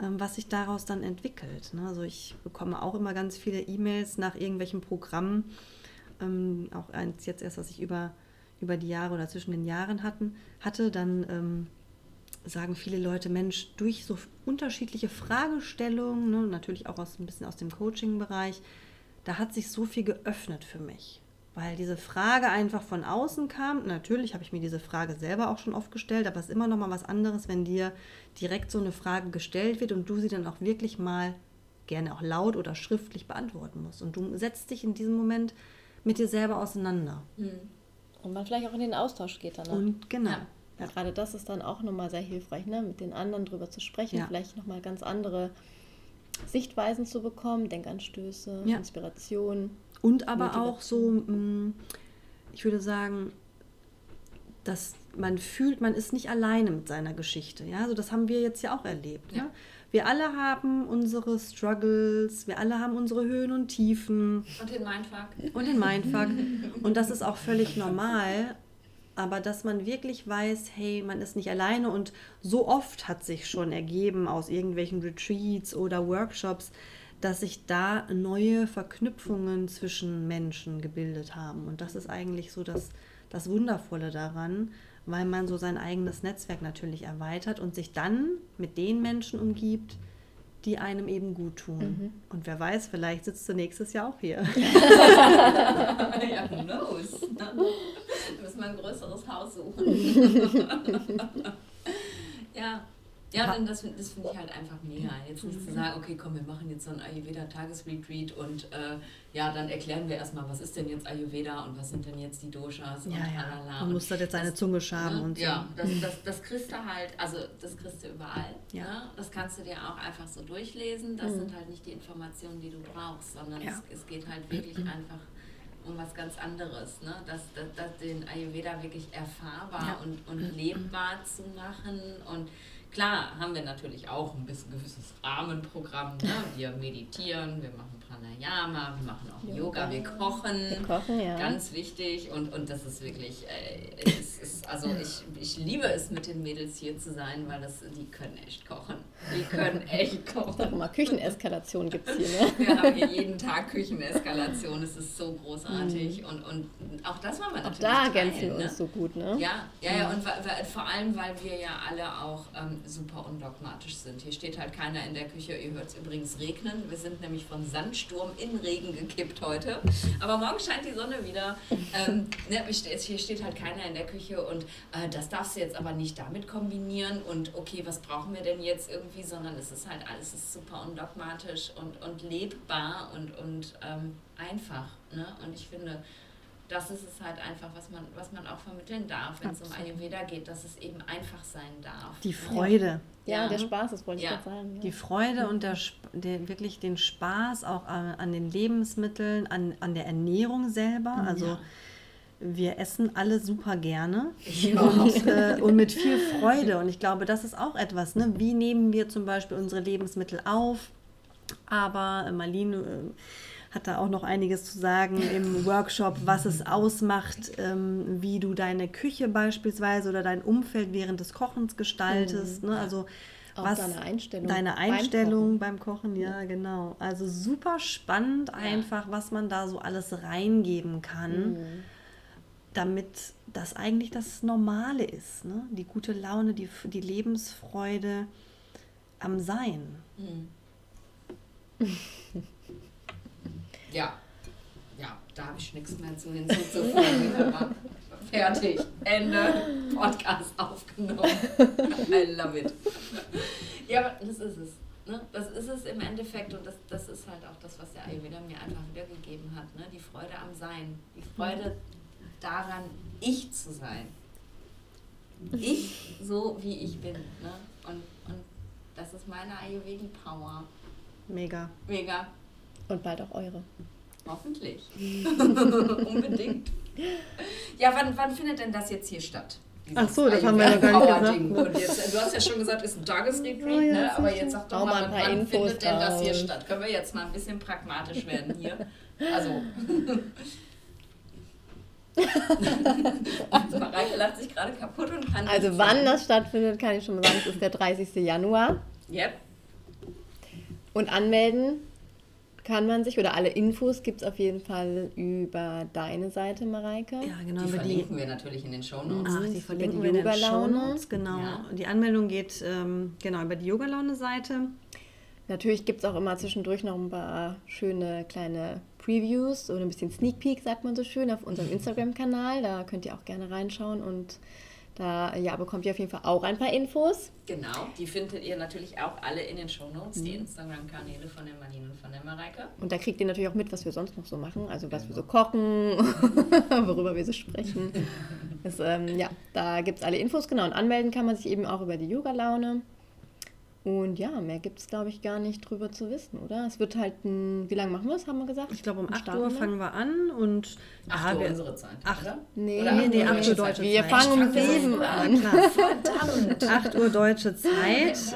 ähm, was sich daraus dann entwickelt. Ne? Also ich bekomme auch immer ganz viele E-Mails nach irgendwelchen Programmen, ähm, auch eins jetzt erst, was ich über über die Jahre oder zwischen den Jahren hatten, hatte, dann ähm, sagen viele Leute, Mensch, durch so unterschiedliche Fragestellungen, ne, natürlich auch aus, ein bisschen aus dem Coaching-Bereich, da hat sich so viel geöffnet für mich. Weil diese Frage einfach von außen kam. Natürlich habe ich mir diese Frage selber auch schon oft gestellt, aber es ist immer noch mal was anderes, wenn dir direkt so eine Frage gestellt wird und du sie dann auch wirklich mal gerne auch laut oder schriftlich beantworten musst. Und du setzt dich in diesem Moment mit dir selber auseinander. Mhm. Und man vielleicht auch in den Austausch geht dann. Und genau. Ja. Ja. Gerade das ist dann auch nochmal sehr hilfreich, ne? mit den anderen drüber zu sprechen, ja. vielleicht nochmal ganz andere Sichtweisen zu bekommen, Denkanstöße, ja. Inspiration. Und aber Motivation. auch so, mm, ich würde sagen, dass man fühlt, man ist nicht alleine mit seiner Geschichte. Ja, also das haben wir jetzt ja auch erlebt. Ja. Ne? Wir alle haben unsere Struggles, wir alle haben unsere Höhen und Tiefen. Und den Mindfuck. Und den Mindfuck. und das ist auch völlig normal. Aber dass man wirklich weiß, hey, man ist nicht alleine und so oft hat sich schon ergeben aus irgendwelchen Retreats oder Workshops, dass sich da neue Verknüpfungen zwischen Menschen gebildet haben. Und das ist eigentlich so das, das Wundervolle daran, weil man so sein eigenes Netzwerk natürlich erweitert und sich dann mit den Menschen umgibt, die einem eben gut tun. Mhm. Und wer weiß, vielleicht sitzt du nächstes Jahr auch hier. ja, who knows? Da müssen wir ein größeres Haus suchen. ja, ja, denn das, das finde ich halt einfach mega. Jetzt nicht zu mhm. sagen, okay, komm, wir machen jetzt so ein Ayurveda-Tagesretreat und äh, ja, dann erklären wir erstmal, was ist denn jetzt Ayurveda und was sind denn jetzt die Doshas ja, und ja. Man muss da jetzt seine Zunge schaben ne? und so. Ja, das, das, das kriegst du halt, also das kriegst du überall. Ja. Ne? Das kannst du dir auch einfach so durchlesen. Das mhm. sind halt nicht die Informationen, die du brauchst, sondern ja. es, es geht halt wirklich einfach um was ganz anderes, ne? das, das, das den Ayurveda wirklich erfahrbar ja. und, und lebbar zu machen und Klar haben wir natürlich auch ein bisschen gewisses Rahmenprogramm. Ne? Wir meditieren, wir machen Pranayama, wir machen auch Yoga, Yoga wir kochen. Wir kochen, ja. Ganz wichtig. Und, und das ist wirklich, äh, es ist, also ich, ich liebe es, mit den Mädels hier zu sein, weil das, die können echt kochen. Die können echt kochen. Sag mal, Kücheneskalation gibt es hier, ne? Wir haben hier jeden Tag Kücheneskalation. Es ist so großartig. Mhm. Und, und auch das wollen wir natürlich Auch da ergänzen wir uns ne? so gut, ne? Ja, ja, ja. Mhm. Und vor allem, weil wir ja alle auch ähm, super undogmatisch sind. Hier steht halt keiner in der Küche. Ihr hört es übrigens regnen. Wir sind nämlich von Sand Sturm in Regen gekippt heute. Aber morgen scheint die Sonne wieder. Ähm, ne, hier steht halt keiner in der Küche und äh, das darfst du jetzt aber nicht damit kombinieren und okay, was brauchen wir denn jetzt irgendwie, sondern es ist halt alles ist super undogmatisch und, und lebbar und, und ähm, einfach. Ne? Und ich finde, das ist es halt einfach, was man, was man auch vermitteln darf, wenn es um Ayurveda geht, dass es eben einfach sein darf. Die Freude. Ja, ja der Spaß, das wollte ich ja. gerade sagen. Ja. Die Freude und der, der, wirklich den Spaß auch an, an den Lebensmitteln, an, an der Ernährung selber. Mhm, also wir essen alle super gerne und, äh, und, mit viel Freude. Und ich glaube, das ist auch etwas. Ne? Wie nehmen wir zum Beispiel unsere Lebensmittel auf? Aber äh, Marlene äh, hat da auch noch einiges zu sagen im Workshop, was es ausmacht, ähm, wie du deine Küche beispielsweise oder dein Umfeld während des Kochens gestaltest. Mhm. Ne? Also auch was deine Einstellung. Deine Einstellung beim Kochen. beim Kochen, ja, genau. Also super spannend ja. einfach, was man da so alles reingeben kann, mhm. damit das eigentlich das Normale ist. Ne? Die gute Laune, die, die Lebensfreude am Sein. Mhm. Ja, ja, da habe ich nichts mehr zu hinzuzufügen. Fertig. Ende. Podcast aufgenommen. I love it. Ja, aber das ist es. Ne? Das ist es im Endeffekt und das, das ist halt auch das, was der Ayurveda mir einfach wiedergegeben hat. Ne? Die Freude am Sein. Die Freude daran, ich zu sein. Ich so, wie ich bin. Ne? Und, und das ist meine Ayurvedi-Power. Mega. Mega. Und bald auch eure. Hoffentlich. Unbedingt. Ja, wann, wann findet denn das jetzt hier statt? Ach so, das haben wir ja gar nicht gesagt. Jetzt, du hast ja schon gesagt, es ist ein Tagesretreat, oh, ja, ne? aber jetzt sag doch mal, wann, wann findet denn das hier statt? Können wir jetzt mal ein bisschen pragmatisch werden hier? Also. also Mareike lacht sich gerade kaputt und kann Also wann sagen. das stattfindet, kann ich schon mal sagen, es ist der 30. Januar. Yep. Und anmelden kann man sich, oder alle Infos gibt es auf jeden Fall über deine Seite, Mareike. Ja, genau. Die verlinken die, wir natürlich in den Shownotes. Ach, die verlinken die wir in den Shownotes, genau. Ja. Die Anmeldung geht ähm, genau über die Yoga-Laune-Seite. Natürlich gibt es auch immer zwischendurch noch ein paar schöne kleine Previews oder ein bisschen Sneak Peek, sagt man so schön, auf unserem Instagram-Kanal. Da könnt ihr auch gerne reinschauen und da ja, bekommt ihr auf jeden Fall auch ein paar Infos. Genau, die findet ihr natürlich auch alle in den Shownotes, mhm. die Instagram-Kanäle von der Marlene und von der Mareike. Und da kriegt ihr natürlich auch mit, was wir sonst noch so machen, also was genau. wir so kochen, worüber wir so sprechen. das, ähm, ja, da gibt es alle Infos, genau. Und anmelden kann man sich eben auch über die Yoga-Laune. Und ja, mehr gibt es, glaube ich, gar nicht drüber zu wissen, oder? Es wird halt ein, wie lange machen wir es, haben wir gesagt? Ich glaube, um 8 Uhr fangen wir an und 8 Uhr unsere Zeit, acht, oder? Nee, Oder nee, nee, 8 Uhr deutsche Wir Zeit. fangen um Ich fang 7 das an. Verdammt. 8 Uhr deutsche Zeit.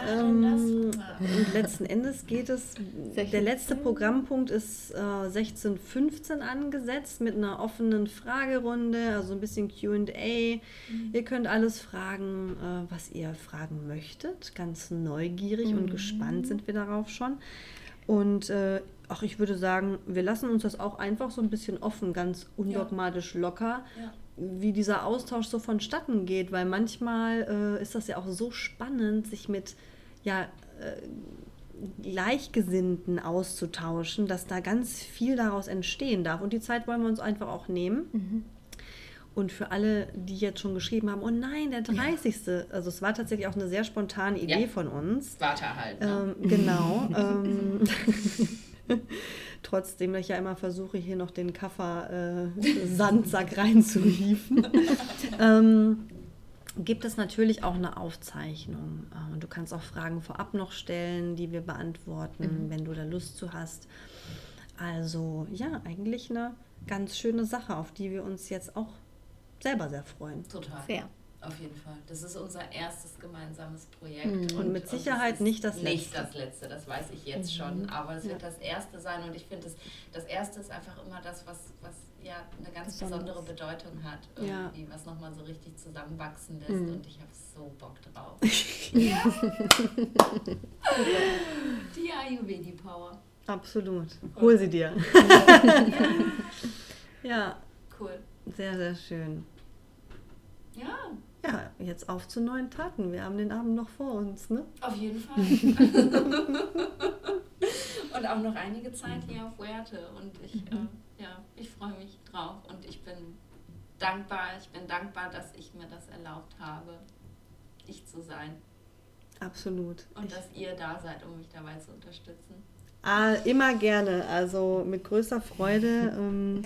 Wer Ähm, und letzten Endes geht es, der letzte Programmpunkt ist äh, 16.15 angesetzt mit einer offenen Fragerunde, also ein bisschen QA. Ihr könnt alles fragen, äh, was ihr fragen möchtet. Ganz neugierig und gespannt sind wir darauf schon. Und äh, auch ich würde sagen, wir lassen uns das auch einfach so ein bisschen offen, ganz undogmatisch locker Ja. wie dieser Austausch so vonstatten geht, weil manchmal äh, ist das ja auch so spannend, sich mit ja, äh, Gleichgesinnten auszutauschen, dass da ganz viel daraus entstehen darf. Und die Zeit wollen wir uns einfach auch nehmen. Und für alle, die jetzt schon geschrieben haben, oh nein, der 30. Also es war tatsächlich auch eine sehr spontane Idee Ja. von uns. Warte halt. Ne? Ähm, genau. ähm, trotzdem, dass ich ja immer versuche, hier noch den Kaffer-Sandsack reinzuhieven, ähm, gibt es natürlich auch eine Aufzeichnung. Äh, und du kannst auch Fragen vorab noch stellen, die wir beantworten, wenn du da Lust zu hast. Also ja, eigentlich eine ganz schöne Sache, auf die wir uns jetzt auch selber sehr freuen. Total. Sehr. Auf jeden Fall. Das ist unser erstes gemeinsames Projekt. Und mit es Sicherheit nicht das Nicht letzte. das letzte, das weiß ich jetzt schon. Aber es wird das erste sein. Und ich finde, das, das erste ist einfach immer das, was, was ja eine ganz besondere Bedeutung hat. Ja. Irgendwie, was nochmal so richtig zusammenwachsen lässt. Mhm. Und ich habe so Bock drauf. ja. Die Ayurvedi-Power. Absolut. Hol sie dir. ja, Cool. Sehr, sehr schön. Ja, Ja, jetzt auf zu neuen Taten. Wir haben den Abend noch vor uns, ne? auf jeden Fall. und auch noch einige Zeit hier auf Werte. Und ich, Mhm. äh, ja, ich freue mich drauf. Und ich bin dankbar, ich bin dankbar, dass ich mir das erlaubt habe, ich zu sein. Absolut. Und dass ihr da seid, um mich dabei zu unterstützen. Ah, immer gerne. Also mit größter Freude, ähm,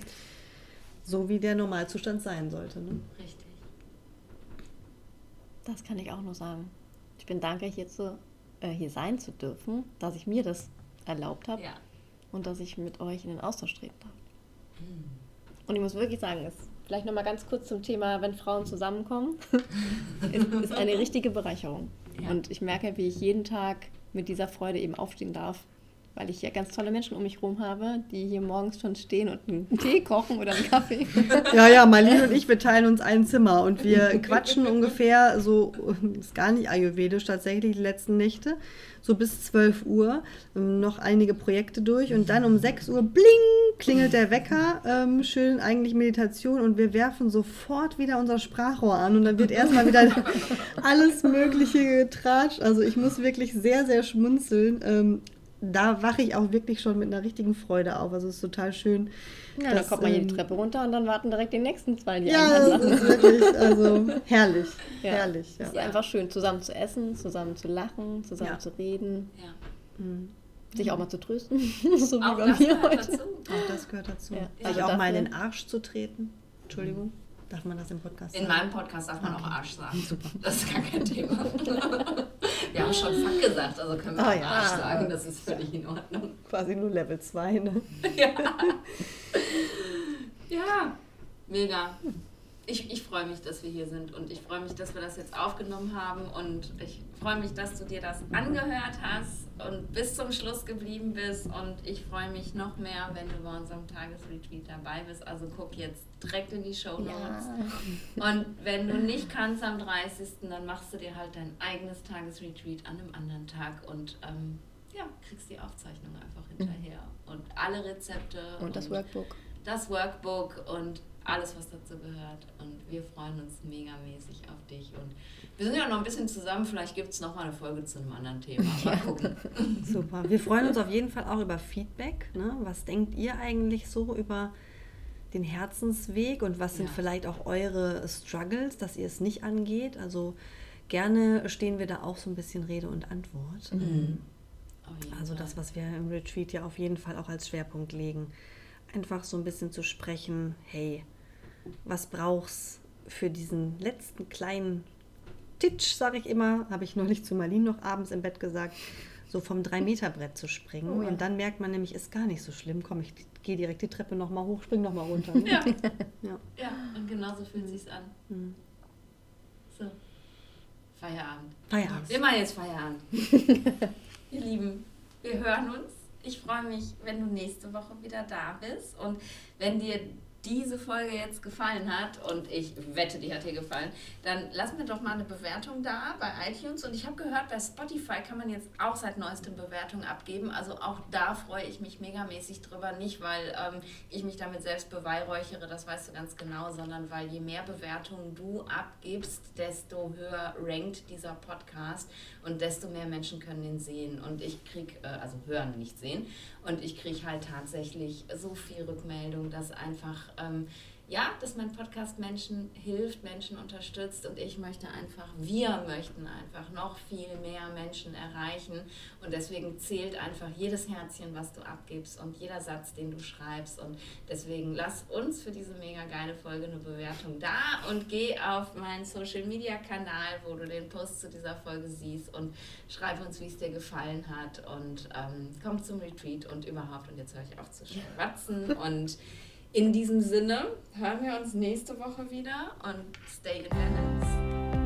so wie der Normalzustand sein sollte. Ne? Richtig. Das kann ich auch nur sagen. Ich bin dankbar, hier, zu, äh, hier sein zu dürfen, dass ich mir das erlaubt habe Ja. und dass ich mit euch in den Austausch treten darf. Hm. Und ich muss wirklich sagen, es vielleicht noch mal ganz kurz zum Thema, wenn Frauen zusammenkommen, ist, ist eine richtige Bereicherung. Ja. Und ich merke, wie ich jeden Tag mit dieser Freude eben aufstehen darf, weil ich ja ganz tolle Menschen um mich herum habe, die hier morgens schon stehen und einen Tee kochen oder einen Kaffee. Ja, ja, Marlene und ich, wir teilen uns ein Zimmer und wir quatschen ungefähr so, ist gar nicht ayurvedisch tatsächlich, die letzten Nächte, so bis 12 Uhr, ähm, noch einige Projekte durch und dann um 6 Uhr, bling, klingelt der Wecker, ähm, schön eigentlich Meditation und wir werfen sofort wieder unser Sprachrohr an und dann wird erstmal wieder alles Mögliche getratscht. Also ich muss wirklich sehr, sehr schmunzeln. Ähm, da wache ich auch wirklich schon mit einer richtigen Freude auf. Also es ist total schön. Ja, dann dass, kommt man hier die ähm, Treppe runter und dann warten direkt die nächsten zwei, die ja, das ist wirklich, also herrlich, Ja. herrlich. Es Ja. ist einfach schön, zusammen zu essen, zusammen zu lachen, zusammen Ja. zu reden, Ja. Mhm. sich auch mal zu trösten, so wie Auch bei das mir gehört heute. dazu. Auch das gehört dazu. Ja. Sich Also auch mal in den Arsch zu treten. Entschuldigung, darf man das im Podcast In sagen? meinem Podcast darf man auch Okay. Arsch sagen. Das ist gar kein Thema. Wir haben schon Fuck gesagt, also können wir auch ja. Arsch sagen. Das ist völlig in Ordnung. Quasi nur Level 2, ne? Ja, ja mega. Ich, ich freue mich, dass wir hier sind und ich freue mich, dass wir das jetzt aufgenommen haben und ich freue mich, dass du dir das angehört hast und bis zum Schluss geblieben bist und ich freue mich noch mehr, wenn du bei unserem Tagesretreat dabei bist. Also guck jetzt direkt in die Show Notes. Und wenn du nicht kannst am 30., dann machst du dir halt dein eigenes Tagesretreat an einem anderen Tag und ähm, ja, kriegst die Aufzeichnung einfach hinterher. Und alle Rezepte Und das Workbook. das Workbook und alles, was dazu gehört. Und wir freuen uns megamäßig auf dich. Und wir sind ja noch ein bisschen zusammen. Vielleicht gibt es noch mal eine Folge zu einem anderen Thema. Mal gucken. Super. Wir freuen uns auf jeden Fall auch über Feedback. Ne? Was denkt ihr eigentlich so über den Herzensweg und was sind Ja. vielleicht auch eure Struggles, dass ihr es nicht angeht? Also gerne stehen wir da auch so ein bisschen Rede und Antwort. Auf jeden Also das, was wir im Retreat ja auf jeden Fall auch als Schwerpunkt legen. Einfach so ein bisschen zu sprechen, hey, was brauchst für diesen letzten kleinen Titsch, sage ich immer, habe ich neulich zu Marlene noch abends im Bett gesagt, so vom 3-Meter-Brett zu springen. Oh, ja. Und dann merkt man nämlich, ist gar nicht so schlimm. Komm, ich gehe direkt die Treppe nochmal hoch, spring nochmal runter. Ja. ja. ja, und genauso fühlt es sich an. Mhm. So. Feierabend. Feierabend. Wir machen jetzt Feierabend. Ihr Lieben, wir hören uns. Ich freue mich, wenn du nächste Woche wieder da bist. Und wenn dir diese Folge jetzt gefallen hat und ich wette, die hat dir gefallen, dann lass mir doch mal eine Bewertung da bei iTunes. Und ich habe gehört, bei Spotify kann man jetzt auch seit neuestem Bewertungen abgeben. Also auch da freue ich mich megamäßig drüber. Nicht, weil ähm, ich mich damit selbst beweihräuchere, das weißt du ganz genau, sondern weil je mehr Bewertungen du abgibst, desto höher rankt dieser Podcast und desto mehr Menschen können ihn sehen. Und ich kriege, äh, also hören, nicht sehen. Und ich kriege halt tatsächlich so viel Rückmeldung, dass einfach ähm, ja, dass mein Podcast Menschen hilft, Menschen unterstützt und ich möchte einfach, wir möchten einfach noch viel mehr Menschen erreichen und deswegen zählt einfach jedes Herzchen, was du abgibst und jeder Satz, den du schreibst und deswegen lass uns für diese mega geile Folge eine Bewertung da und geh auf meinen Social Media Kanal, wo du den Post zu dieser Folge siehst und schreib uns, wie es dir gefallen hat und ähm, komm zum Retreat und überhaupt und jetzt höre ich auf zu schwatzen und in diesem Sinne hören wir uns nächste Woche wieder und stay in balance.